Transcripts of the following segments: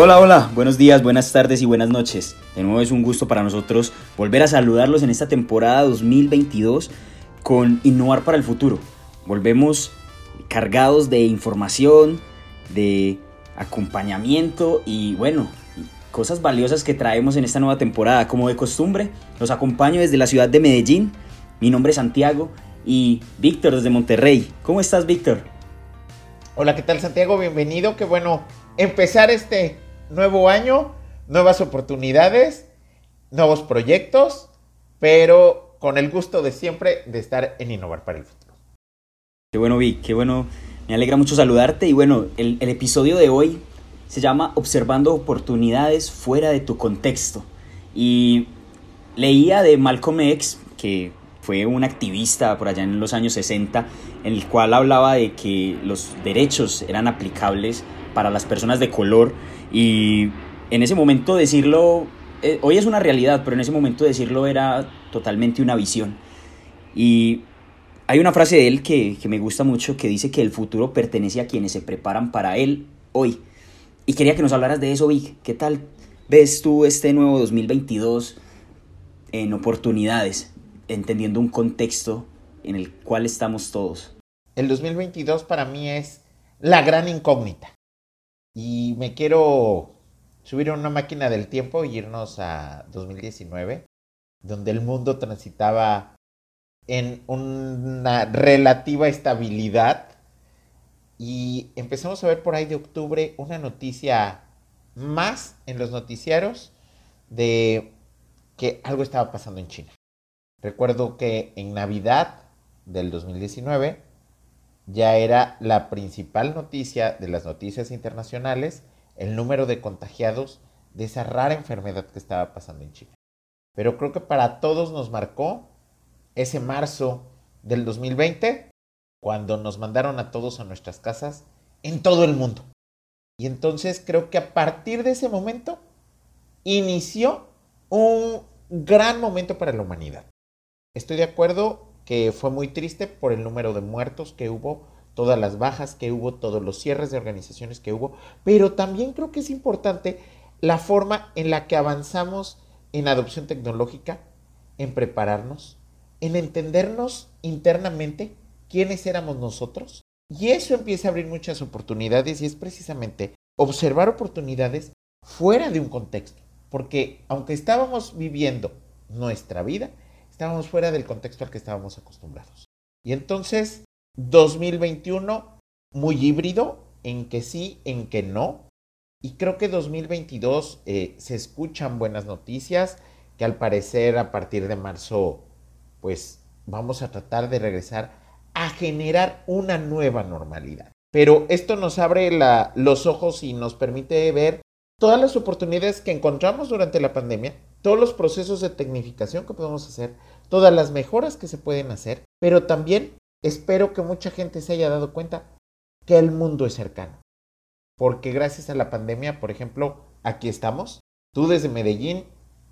Hola, hola, buenos días, buenas tardes y buenas noches. De nuevo es un gusto para nosotros volver a saludarlos en esta temporada 2022 con Innovar para el Futuro. Volvemos cargados de información, de acompañamiento y bueno, cosas valiosas que traemos en esta nueva temporada. Como de costumbre, los acompaño desde la ciudad de Medellín. Mi nombre es Santiago y Víctor desde Monterrey. ¿Cómo estás, Víctor? Hola, ¿qué tal, Santiago? Bienvenido. Qué bueno empezar este nuevo año, nuevas oportunidades, nuevos proyectos, pero con el gusto de siempre de estar en Innovar para el Futuro. Qué bueno, Vic, qué bueno. Me alegra mucho saludarte y bueno, el, el episodio de hoy se llama Observando oportunidades fuera de tu contexto. Y leía de Malcolm X, que fue un activista por allá en los años 60, en el cual hablaba de que los derechos eran aplicables para las personas de color y en ese momento decirlo, eh, hoy es una realidad, pero en ese momento decirlo era totalmente una visión. Y hay una frase de él que, que me gusta mucho que dice que el futuro pertenece a quienes se preparan para él hoy. Y quería que nos hablaras de eso, Vic. ¿Qué tal ves tú este nuevo 2022 en oportunidades, entendiendo un contexto en el cual estamos todos? El 2022 para mí es la gran incógnita y me quiero subir a una máquina del tiempo y irnos a 2019, donde el mundo transitaba en una relativa estabilidad y empezamos a ver por ahí de octubre una noticia más en los noticiarios de que algo estaba pasando en China. Recuerdo que en Navidad del 2019 ya era la principal noticia de las noticias internacionales el número de contagiados de esa rara enfermedad que estaba pasando en China. Pero creo que para todos nos marcó ese marzo del 2020, cuando nos mandaron a todos a nuestras casas en todo el mundo. Y entonces creo que a partir de ese momento inició un gran momento para la humanidad. Estoy de acuerdo que fue muy triste por el número de muertos que hubo, todas las bajas que hubo, todos los cierres de organizaciones que hubo, pero también creo que es importante la forma en la que avanzamos en adopción tecnológica, en prepararnos, en entendernos internamente quiénes éramos nosotros. Y eso empieza a abrir muchas oportunidades y es precisamente observar oportunidades fuera de un contexto. Porque aunque estábamos viviendo nuestra vida, estábamos fuera del contexto al que estábamos acostumbrados. Y entonces, 2021, muy híbrido, en que sí, en que no. Y creo que 2022 eh, se escuchan buenas noticias, que al parecer a partir de marzo, pues vamos a tratar de regresar a generar una nueva normalidad. Pero esto nos abre la, los ojos y nos permite ver todas las oportunidades que encontramos durante la pandemia, todos los procesos de tecnificación que podemos hacer, todas las mejoras que se pueden hacer, pero también espero que mucha gente se haya dado cuenta que el mundo es cercano. Porque gracias a la pandemia, por ejemplo, aquí estamos, tú desde Medellín,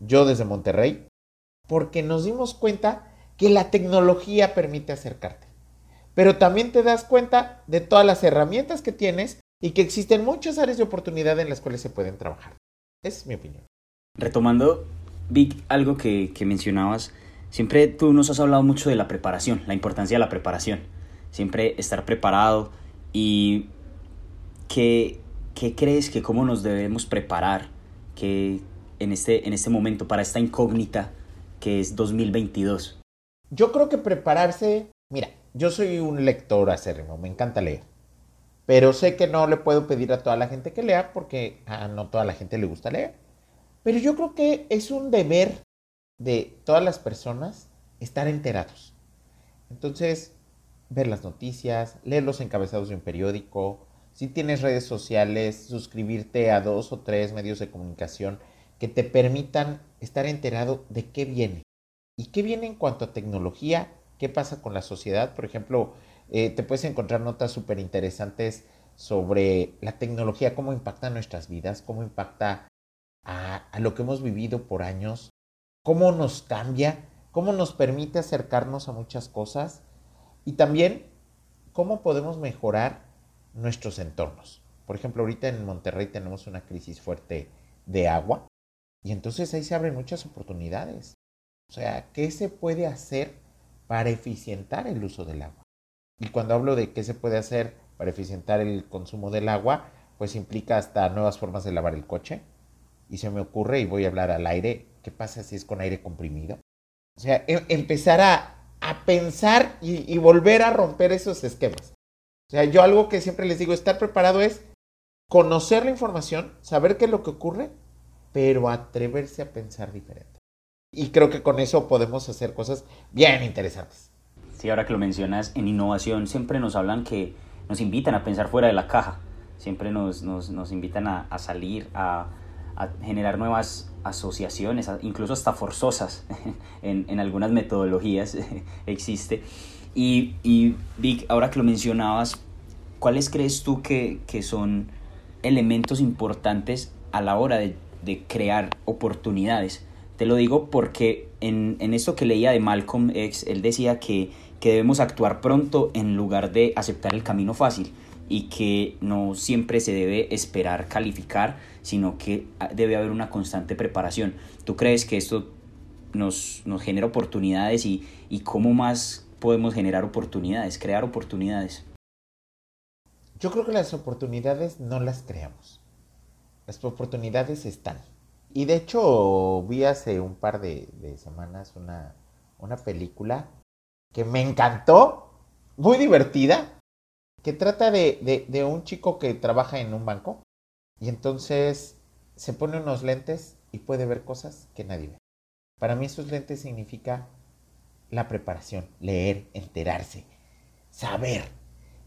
yo desde Monterrey, porque nos dimos cuenta que la tecnología permite acercarte. Pero también te das cuenta de todas las herramientas que tienes y que existen muchas áreas de oportunidad en las cuales se pueden trabajar. Esa es mi opinión. Retomando, Vic, algo que, mencionabas, siempre tú nos has hablado mucho de la preparación, la importancia de la preparación, siempre estar preparado y ¿qué, qué crees que cómo nos debemos preparar que en, este, en este momento para esta incógnita que es 2022? Yo creo que prepararse, mira, yo soy un lector acérrimo, me encanta leer. Pero sé que no le puedo pedir a toda la gente que lea porque a no toda la gente le gusta leer. Pero yo creo que es un deber de todas las personas estar enterados. Entonces, ver las noticias, leer los encabezados de un periódico, si tienes redes sociales, suscribirte a dos o tres medios de comunicación que te permitan estar enterado de qué viene. ¿Y qué viene en cuanto a tecnología? ¿Qué pasa con la sociedad? Por ejemplo, eh, te puedes encontrar notas súper interesantes sobre la tecnología, cómo impacta nuestras vidas, cómo impacta a, lo que hemos vivido por años, cómo nos cambia, cómo nos permite acercarnos a muchas cosas y también cómo podemos mejorar nuestros entornos. Por ejemplo, ahorita en Monterrey tenemos una crisis fuerte de agua y entonces ahí se abren muchas oportunidades. O sea, ¿qué se puede hacer para eficientar el uso del agua? Y cuando hablo de qué se puede hacer para eficientar el consumo del agua, pues implica hasta nuevas formas de lavar el coche. Y se me ocurre, y voy a hablar al aire, ¿qué pasa si es con aire comprimido? O sea, em, empezar a, pensar y, y volver a romper esos esquemas. O sea, yo algo que siempre les digo, estar preparado es conocer la información, saber qué es lo que ocurre, pero atreverse a pensar diferente. Y creo que con eso podemos hacer cosas bien interesantes. Sí, ahora que lo mencionas, en innovación siempre nos hablan que nos invitan a pensar fuera de la caja, siempre nos, nos, nos invitan a, a salir, a, a, generar nuevas asociaciones, incluso hasta forzosas en, en algunas metodologías existe. Y, y Vic, ahora que lo mencionabas, ¿cuáles crees tú que, que son elementos importantes a la hora de, de, crear oportunidades? Te lo digo porque en, en esto que leía de Malcolm X, él decía que, que debemos actuar pronto en lugar de aceptar el camino fácil y que no siempre se debe esperar calificar, sino que debe haber una constante preparación. ¿Tú crees que esto nos, nos genera oportunidades y, y cómo más podemos generar oportunidades, crear oportunidades? Yo creo que las oportunidades no las creamos. Las oportunidades están. Y de hecho vi hace un par de, de semanas una, una película que me encantó, muy divertida, que trata de, un chico que trabaja en un banco y entonces se pone unos lentes y puede ver cosas que nadie ve. Para mí esos lentes significa la preparación, leer, enterarse, saber.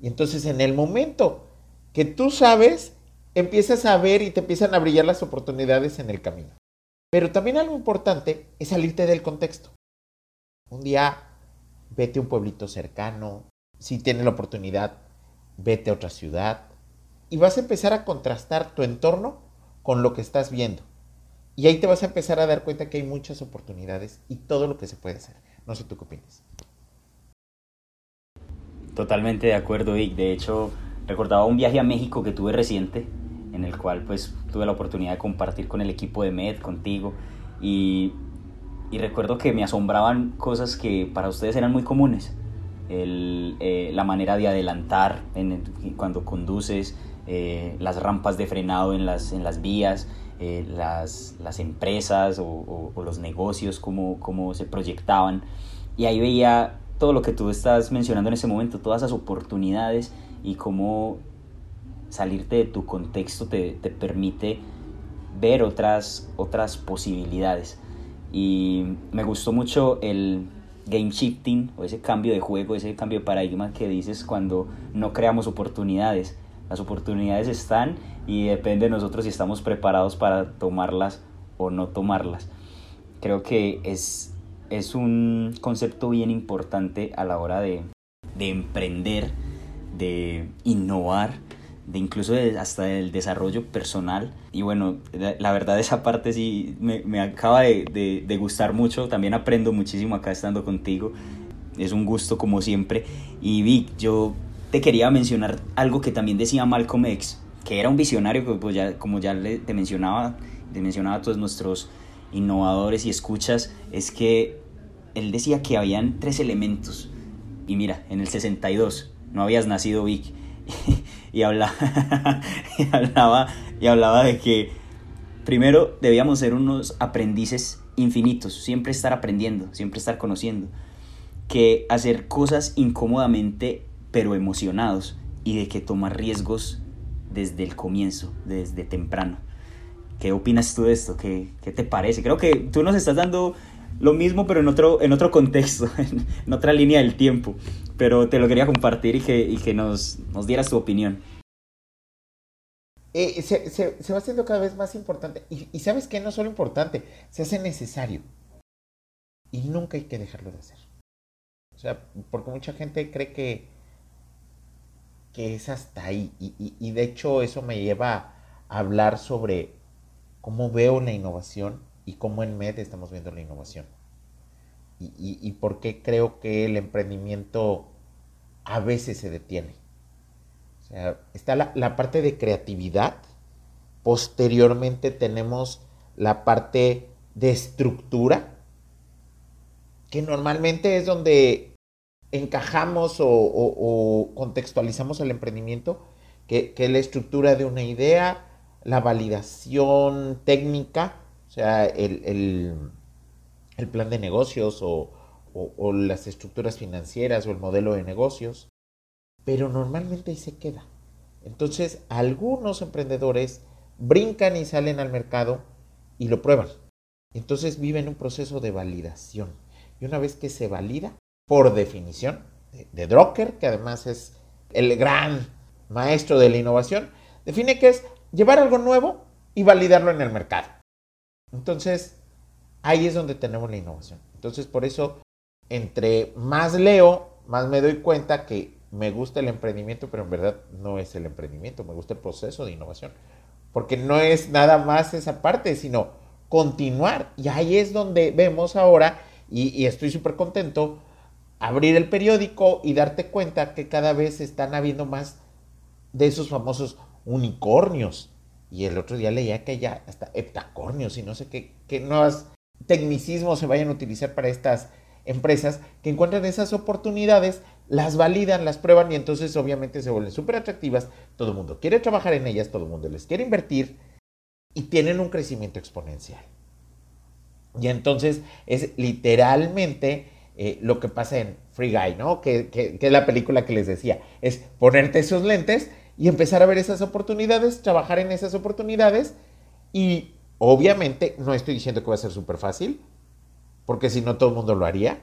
Y entonces en el momento que tú sabes, empiezas a ver y te empiezan a brillar las oportunidades en el camino. Pero también algo importante es salirte del contexto. Un día vete a un pueblito cercano, si tienes la oportunidad, vete a otra ciudad y vas a empezar a contrastar tu entorno con lo que estás viendo. Y ahí te vas a empezar a dar cuenta que hay muchas oportunidades y todo lo que se puede hacer. No sé tú qué opinas. Totalmente de acuerdo, Vic. De hecho, recordaba un viaje a México que tuve reciente, en el cual pues tuve la oportunidad de compartir con el equipo de MED, contigo, y, y recuerdo que me asombraban cosas que para ustedes eran muy comunes. Eh, la manera de adelantar cuando conduces, eh, las rampas de frenado en las, en las vías, eh, las, las, empresas o, los negocios, cómo, cómo se proyectaban. Y ahí veía todo lo que tú estás mencionando en ese momento, todas esas oportunidades y cómo salirte de tu contexto te, te permite ver otras, otras posibilidades. Y me gustó mucho el game shifting o ese cambio de juego, ese cambio de paradigma que dices cuando no creamos oportunidades. Las oportunidades están y depende de nosotros si estamos preparados para tomarlas o no tomarlas. Creo que es, es un concepto bien importante a la hora de, de emprender, de innovar, de incluso hasta del desarrollo personal. Y bueno, la, verdad esa parte sí me, me acaba de, de, de, gustar mucho, también aprendo muchísimo acá estando contigo. Es un gusto como siempre. Y Vic, yo te quería mencionar algo que también decía Malcolm X, que era un visionario pues ya, como ya le, te mencionaba, te mencionaba a todos nuestros innovadores y escuchas, es que él decía que habían tres elementos. Y mira, en el 62 no habías nacido Vic. y, hablaba, y, hablaba, y hablaba de que primero debíamos ser unos aprendices infinitos, siempre estar aprendiendo, siempre estar conociendo, que hacer cosas incómodamente pero emocionados y de que tomar riesgos desde el comienzo, desde temprano. ¿Qué opinas tú de esto? ¿Qué, ¿Qué, te parece? Creo que tú nos estás dando lo mismo, pero en otro, en otro contexto, en otra línea del tiempo. Pero te lo quería compartir y que, y que nos, nos dieras tu opinión. Eh, se, se, se, va haciendo cada vez más importante. Y, y sabes que no solo importante, se hace necesario. Y nunca hay que dejarlo de hacer. O sea, porque mucha gente cree que, que es hasta ahí. Y, y, y de hecho eso me lleva a hablar sobre cómo veo la innovación y cómo en MED estamos viendo la innovación. Y, por qué creo que el emprendimiento a veces se detiene. O sea, está la, parte de creatividad. Posteriormente tenemos la parte de estructura, que normalmente es donde encajamos o, contextualizamos el emprendimiento, que, es la estructura de una idea, la validación técnica, o sea, el, plan de negocios o, las estructuras financieras o el modelo de negocios, pero normalmente ahí se queda. Entonces, algunos emprendedores brincan y salen al mercado y lo prueban. Entonces viven un proceso de validación. Y una vez que se valida, por definición, de, Drucker, que además es el gran maestro de la innovación, define que es llevar algo nuevo y validarlo en el mercado. Entonces, ahí es donde tenemos la innovación. Entonces, por eso, entre más leo, más me doy cuenta que me gusta el emprendimiento, pero en verdad no es el emprendimiento, me gusta el proceso de innovación. Porque no es nada más esa parte, sino continuar. Y ahí es donde vemos ahora, y, estoy súper contento, abrir el periódico y darte cuenta que cada vez están habiendo más de esos famosos unicornios. Y el otro día leía que ya hasta heptacornios y no sé qué, qué nuevos tecnicismos se vayan a utilizar para estas empresas que encuentran esas oportunidades, las validan, las prueban y entonces obviamente se vuelven súper atractivas. Todo el mundo quiere trabajar en ellas, todo el mundo les quiere invertir y tienen un crecimiento exponencial. Y entonces es literalmente eh, lo que pasa en Free Guy, ¿no? Que, que, es la película que les decía. Es ponerte esos lentes y empezar a ver esas oportunidades, trabajar en esas oportunidades y obviamente no estoy diciendo que va a ser súper fácil, porque si no todo el mundo lo haría.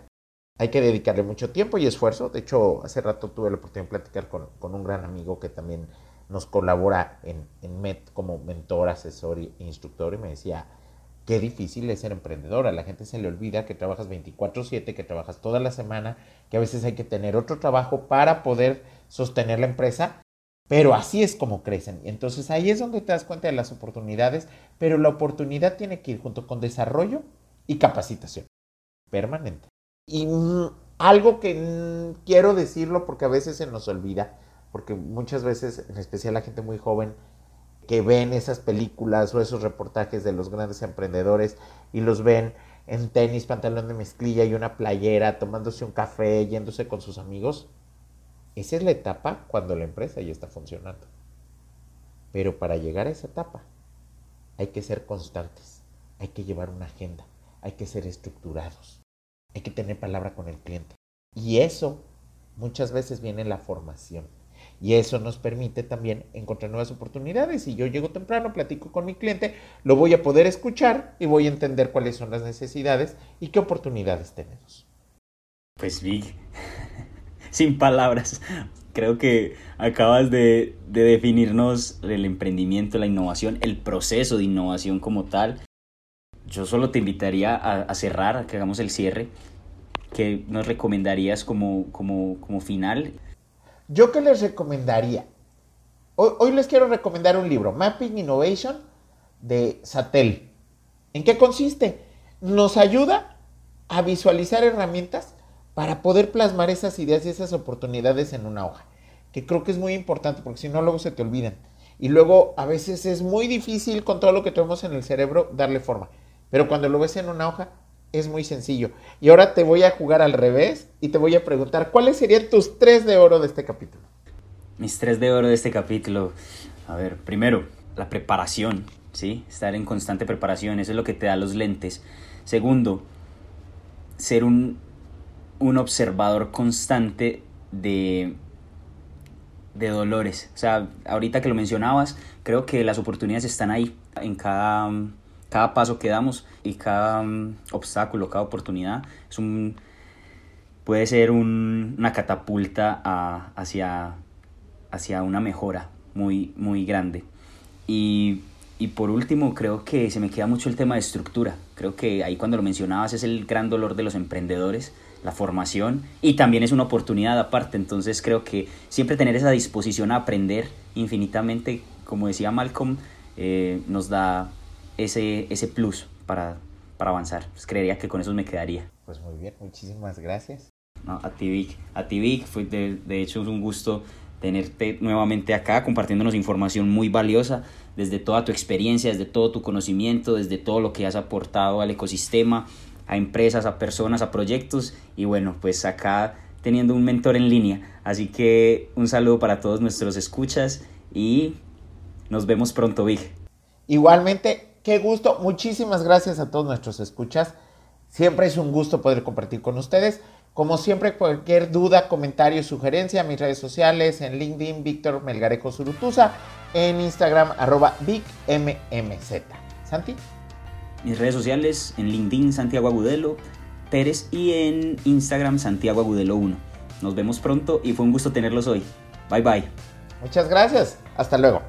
Hay que dedicarle mucho tiempo y esfuerzo. De hecho, hace rato tuve la oportunidad de platicar con, un gran amigo que también nos colabora en, en MET como mentor, asesor e instructor y me decía, Qué difícil es ser emprendedor. A la gente se le olvida que trabajas 24/7, que trabajas toda la semana, que a veces hay que tener otro trabajo para poder sostener la empresa. Pero así es como crecen. Y entonces ahí es donde te das cuenta de las oportunidades, pero la oportunidad tiene que ir junto con desarrollo y capacitación permanente. Y mm, algo que mm, quiero decirlo porque a veces se nos olvida, porque muchas veces, en especial la gente muy joven, que ven esas películas o esos reportajes de los grandes emprendedores y los ven en tenis, pantalón de mezclilla y una playera, tomándose un café, yéndose con sus amigos. Esa es la etapa cuando la empresa ya está funcionando. Pero para llegar a esa etapa hay que ser constantes, hay que llevar una agenda, hay que ser estructurados, hay que tener palabra con el cliente. Y eso muchas veces viene en la formación. Y eso nos permite también encontrar nuevas oportunidades. Si yo llego temprano, platico con mi cliente, lo voy a poder escuchar y voy a entender cuáles son las necesidades y qué oportunidades tenemos. Pues Vic, sin palabras, creo que acabas de, definirnos el emprendimiento, la innovación, el proceso de innovación como tal. Yo solo te invitaría a, cerrar, a que hagamos el cierre. ¿Qué nos recomendarías como, como, como final? ¿Yo qué les recomendaría? Hoy, les quiero recomendar un libro, Mapping Innovation de Satel. ¿En qué consiste? Nos ayuda a visualizar herramientas para poder plasmar esas ideas y esas oportunidades en una hoja, que creo que es muy importante porque si no luego se te olvidan. Y luego a veces es muy difícil con lo que tenemos en el cerebro darle forma. Pero cuando lo ves en una hoja, es muy sencillo. Y ahora te voy a jugar al revés y te voy a preguntar, ¿cuáles serían tus tres de oro de este capítulo? Mis tres de oro de este capítulo. A ver, primero, la preparación, ¿sí? Estar en constante preparación, eso es lo que te da los lentes. Segundo, ser un, un observador constante de, de dolores. O sea, ahorita que lo mencionabas, creo que las oportunidades están ahí en cada cada paso que damos y cada mm, obstáculo, cada oportunidad es un, puede ser una catapulta hacia, hacia una mejora muy, muy grande. Y, y, por último, creo que se me queda mucho el tema de estructura. Creo que ahí cuando lo mencionabas es el gran dolor de los emprendedores, la formación, y también es una oportunidad aparte. Entonces creo que siempre tener esa disposición a aprender infinitamente, como decía Malcolm, eh, nos da ese, ese plus para, para avanzar. Pues creería que con eso me quedaría. Pues muy bien, muchísimas gracias. a ti Vic, a ti Vic, fue de, de hecho un gusto tenerte nuevamente acá compartiéndonos información muy valiosa desde toda tu experiencia, desde todo tu conocimiento, desde todo lo que has aportado al ecosistema, a empresas, a personas, a proyectos y bueno, pues acá teniendo un mentor en línea. Así que un saludo para todos nuestros escuchas y nos vemos pronto, Big. Igualmente, qué gusto. Muchísimas gracias a todos nuestros escuchas. Siempre es un gusto poder compartir con ustedes. Como siempre, cualquier duda, comentario, sugerencia, mis redes sociales, en LinkedIn, Víctor Melgareco Surutusa, en Instagram, arroba VicMMZ. Santi. Mis redes sociales, en LinkedIn, Santiago Agudelo Pérez y en Instagram, Santiago Agudelo 1. Nos vemos pronto y fue un gusto tenerlos hoy. Bye bye. Muchas gracias. Hasta luego.